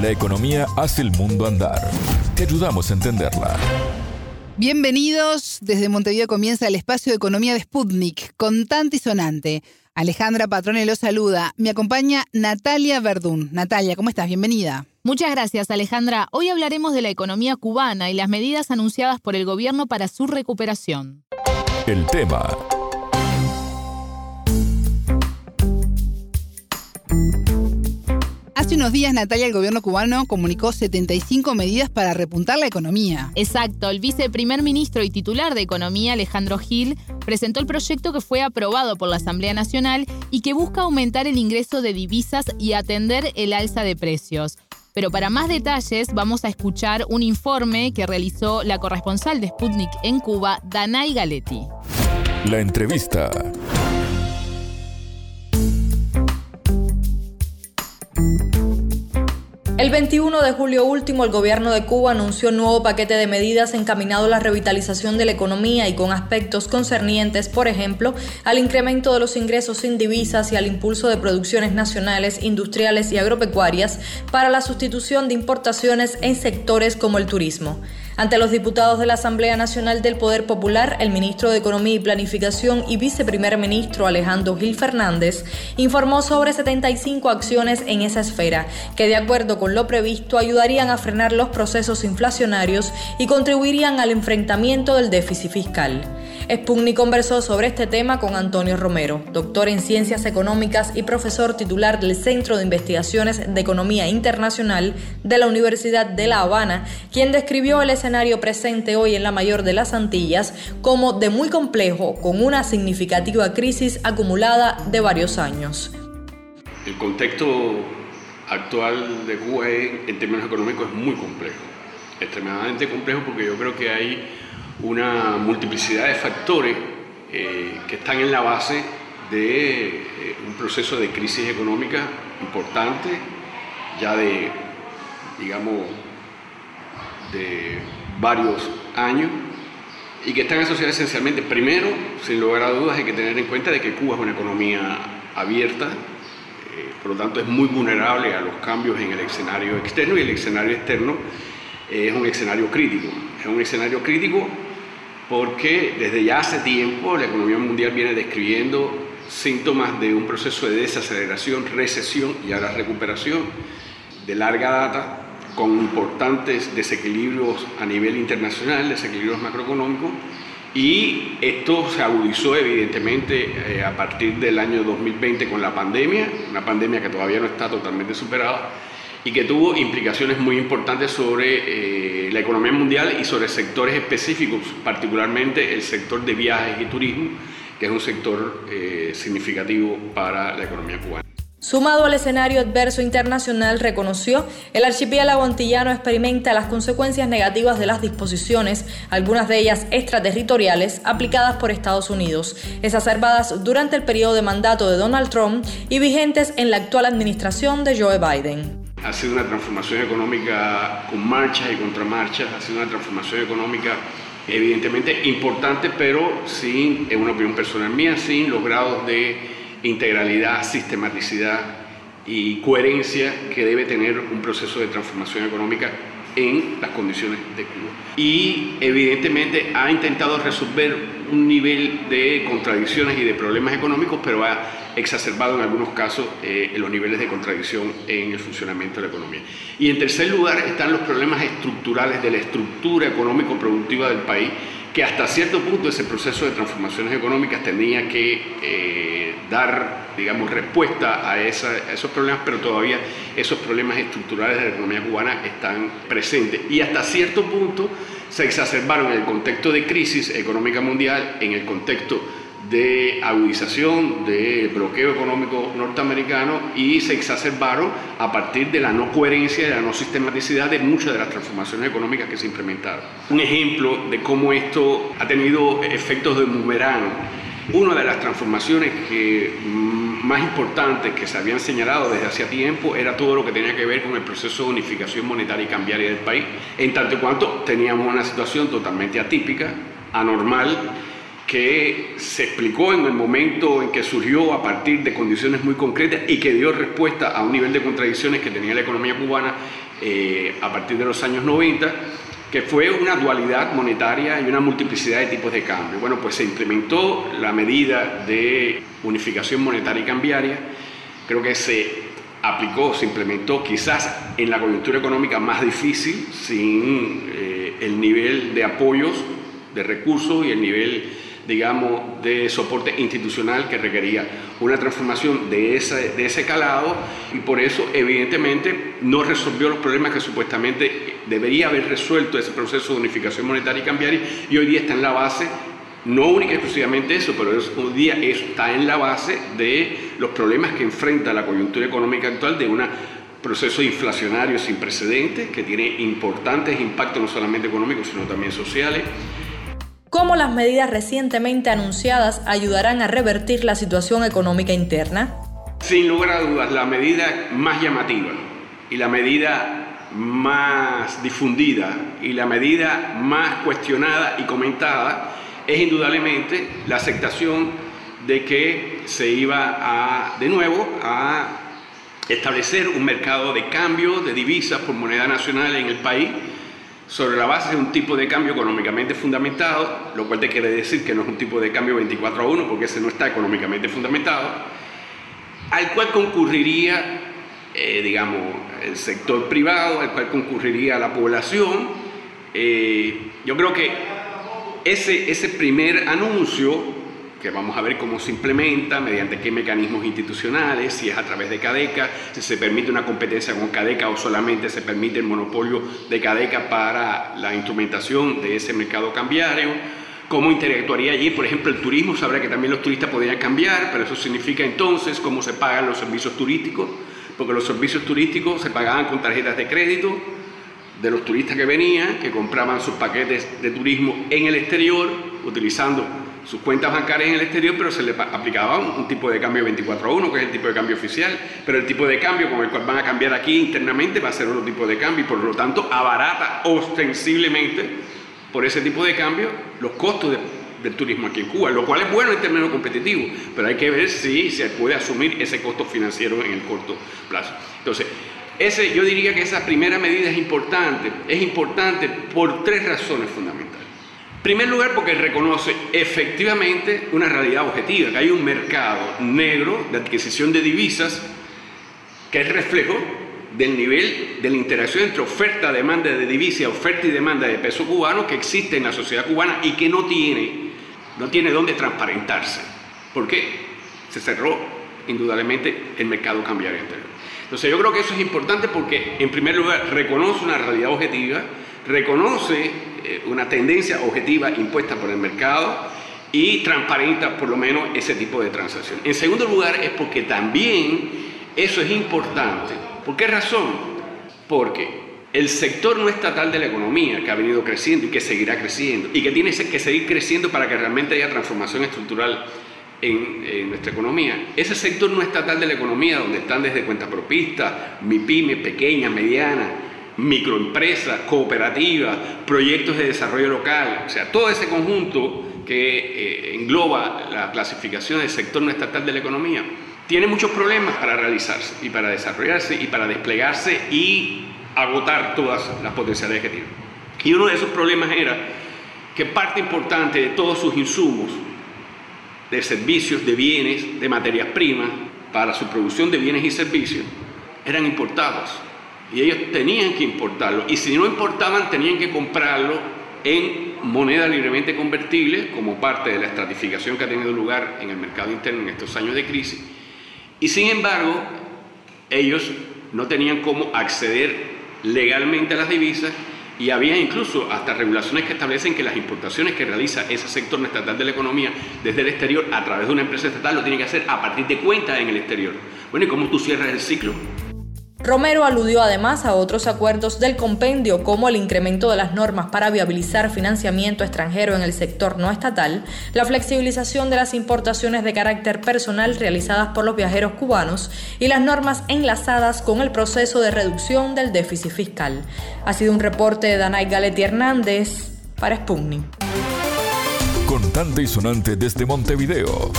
La economía hace el mundo andar. Te ayudamos a entenderla. Bienvenidos. Desde Montevideo comienza el espacio de economía de Sputnik, contante y sonante. Alejandra Patrone lo saluda. Me acompaña Natalia Verdún. Natalia, ¿cómo estás? Bienvenida. Muchas gracias, Alejandra. Hoy hablaremos de la economía cubana y las medidas anunciadas por el gobierno para su recuperación. El tema Hace unos días, Natalia, el gobierno cubano comunicó 75 medidas para repuntar la economía. Exacto, el viceprimer ministro y titular de Economía, Alejandro Gil, presentó el proyecto que fue aprobado por la Asamblea Nacional y que busca aumentar el ingreso de divisas y atender el alza de precios. Pero para más detalles vamos a escuchar un informe que realizó la corresponsal de Sputnik en Cuba, Danay Galetti. La entrevista. El 21 de julio último, el gobierno de Cuba anunció un nuevo paquete de medidas encaminado a la revitalización de la economía y con aspectos concernientes, por ejemplo, al incremento de los ingresos sin divisas y al impulso de producciones nacionales, industriales y agropecuarias para la sustitución de importaciones en sectores como el turismo. Ante los diputados de la Asamblea Nacional del Poder Popular, el ministro de Economía y Planificación y viceprimer ministro Alejandro Gil Fernández informó sobre 75 acciones en esa esfera que, de acuerdo con lo previsto, ayudarían a frenar los procesos inflacionarios y contribuirían al enfrentamiento del déficit fiscal. Spugni conversó sobre este tema con Antonio Romero, doctor en Ciencias Económicas y profesor titular del Centro de Investigaciones de Economía Internacional de la Universidad de La Habana, quien describió el escenario presente hoy en la mayor de las Antillas como de muy complejo, con una significativa crisis acumulada de varios años. El contexto actual de Cuba en términos económicos es muy complejo, extremadamente complejo porque yo creo que hay una multiplicidad de factores eh, que están en la base de eh, un proceso de crisis económica importante, ya de, digamos, de varios años, y que están asociadas esencialmente, primero, sin lugar a dudas, hay que tener en cuenta de que Cuba es una economía abierta, eh, por lo tanto es muy vulnerable a los cambios en el escenario externo, y el escenario externo es un escenario crítico. Es un escenario crítico porque desde ya hace tiempo la economía mundial viene describiendo síntomas de un proceso de desaceleración, recesión y ahora recuperación de larga data con importantes desequilibrios a nivel internacional, desequilibrios macroeconómicos, y esto se agudizó evidentemente eh, a partir del año 2020 con la pandemia, una pandemia que todavía no está totalmente superada, y que tuvo implicaciones muy importantes sobre eh, la economía mundial y sobre sectores específicos, particularmente el sector de viajes y turismo, que es un sector eh, significativo para la economía cubana. Sumado al escenario adverso internacional, reconoció, el archipiélago antillano experimenta las consecuencias negativas de las disposiciones, algunas de ellas extraterritoriales, aplicadas por Estados Unidos, exacerbadas durante el periodo de mandato de Donald Trump y vigentes en la actual administración de Joe Biden. Ha sido una transformación económica con marchas y contramarchas, ha sido una transformación económica evidentemente importante, pero sin, en una opinión personal mía, sin los grados de integralidad, sistematicidad y coherencia que debe tener un proceso de transformación económica en las condiciones de Cuba. Y evidentemente ha intentado resolver un nivel de contradicciones y de problemas económicos, pero ha exacerbado en algunos casos eh, los niveles de contradicción en el funcionamiento de la economía. Y en tercer lugar están los problemas estructurales de la estructura económico-productiva del país, que hasta cierto punto ese proceso de transformaciones económicas tenía que eh, dar, digamos, respuesta a, esos problemas, pero todavía esos problemas estructurales de la economía cubana están presentes. Y hasta cierto punto se exacerbaron en el contexto de crisis económica mundial, en el contexto de agudización del bloqueo económico norteamericano y se exacerbaron a partir de la no coherencia y la no sistematicidad de muchas de las transformaciones económicas que se implementaron. Un ejemplo de cómo esto ha tenido efectos de boomerang. Una de las transformaciones que mm, más importantes que se habían señalado desde hacía tiempo era todo lo que tenía que ver con el proceso de unificación monetaria y cambiaria del país, en tanto y cuanto teníamos una situación totalmente atípica, anormal, que se explicó en el momento en que surgió a partir de condiciones muy concretas y que dio respuesta a un nivel de contradicciones que tenía la economía cubana eh, a partir de los años 90, que fue una dualidad monetaria y una multiplicidad de tipos de cambio. Bueno, pues se implementó la medida de unificación monetaria y cambiaria, creo que se aplicó, se implementó quizás en la coyuntura económica más difícil, sin eh, el nivel de apoyos, de recursos y el nivel digamos, de soporte institucional que requería una transformación de ese, de ese calado y por eso, evidentemente, no resolvió los problemas que supuestamente debería haber resuelto ese proceso de unificación monetaria y cambiaria y hoy día está en la base no única y exclusivamente eso, pero hoy día está en la base de los problemas que enfrenta la coyuntura económica actual de un proceso inflacionario sin precedentes que tiene importantes impactos no solamente económicos sino también sociales ¿Cómo las medidas recientemente anunciadas ayudarán a revertir la situación económica interna? Sin lugar a dudas, la medida más llamativa y la medida más difundida y la medida más cuestionada y comentada es indudablemente la aceptación de que se iba a, de nuevo, a establecer un mercado de cambio de divisas por moneda nacional en el país sobre la base de un tipo de cambio económicamente fundamentado, lo cual te quiere decir que no es un tipo de cambio 24 a 1 porque ese no está económicamente fundamentado, al cual concurriría, eh, digamos, el sector privado, al cual concurriría la población. Eh, yo creo que ese, ese primer anuncio que vamos a ver cómo se implementa, mediante qué mecanismos institucionales, si es a través de CADECA, si se permite una competencia con CADECA o solamente se permite el monopolio de CADECA para la instrumentación de ese mercado cambiario, cómo interactuaría allí, por ejemplo, el turismo, sabrá que también los turistas podrían cambiar, pero eso significa entonces cómo se pagan los servicios turísticos, porque los servicios turísticos se pagaban con tarjetas de crédito de los turistas que venían, que compraban sus paquetes de turismo en el exterior, utilizando sus cuentas bancarias en el exterior, pero se le aplicaba un, tipo de cambio 24 a 1, que es el tipo de cambio oficial, pero el tipo de cambio con el cual van a cambiar aquí internamente va a ser otro tipo de cambio y por lo tanto abarata ostensiblemente por ese tipo de cambio los costos del turismo aquí en Cuba, lo cual es bueno en términos competitivos, pero hay que ver si se puede asumir ese costo financiero en el corto plazo. Entonces, ese, yo diría que esa primera medida es importante, es importante por tres razones fundamentales. Primer lugar, porque reconoce efectivamente una realidad objetiva, que hay un mercado negro de adquisición de divisas que es reflejo del nivel de la interacción entre oferta, demanda de divisas, oferta y demanda de peso cubano que existe en la sociedad cubana y que no tiene, no tiene dónde transparentarse. ¿Por qué? Se cerró indudablemente el mercado cambiario interior. Entonces yo creo que eso es importante porque en primer lugar reconoce una realidad objetiva, reconoce eh, una tendencia objetiva impuesta por el mercado y transparenta por lo menos ese tipo de transacción. En segundo lugar es porque también eso es importante. ¿Por qué razón? Porque el sector no estatal de la economía, que ha venido creciendo y que seguirá creciendo, y que tiene que seguir creciendo para que realmente haya transformación estructural en, nuestra economía. Ese sector no estatal de la economía, donde están desde cuenta propista, MIPYME, pequeña, mediana, microempresas, cooperativas, proyectos de desarrollo local, o sea, todo ese conjunto que eh, engloba la clasificación del sector no estatal de la economía, tiene muchos problemas para realizarse y para desarrollarse y para desplegarse y agotar todas las potencialidades que tiene. Y uno de esos problemas era que parte importante de todos sus insumos, de servicios, de bienes, de materias primas, para su producción de bienes y servicios, eran importados y ellos tenían que importarlo. Y si no importaban, tenían que comprarlo en moneda libremente convertible como parte de la estratificación que ha tenido lugar en el mercado interno en estos años de crisis. Y sin embargo, ellos no tenían cómo acceder legalmente a las divisas y había incluso hasta regulaciones que establecen que las importaciones que realiza ese sector estatal de la economía desde el exterior a través de una empresa estatal lo tiene que hacer a partir de cuentas en el exterior. Bueno, ¿y cómo tú cierras el ciclo? Romero aludió además a otros acuerdos del compendio como el incremento de las normas para viabilizar financiamiento extranjero en el sector no estatal, la flexibilización de las importaciones de carácter personal realizadas por los viajeros cubanos y las normas enlazadas con el proceso de reducción del déficit fiscal. Ha sido un reporte de Danay Galetti Hernández para Sputnik Contante y sonante desde Montevideo.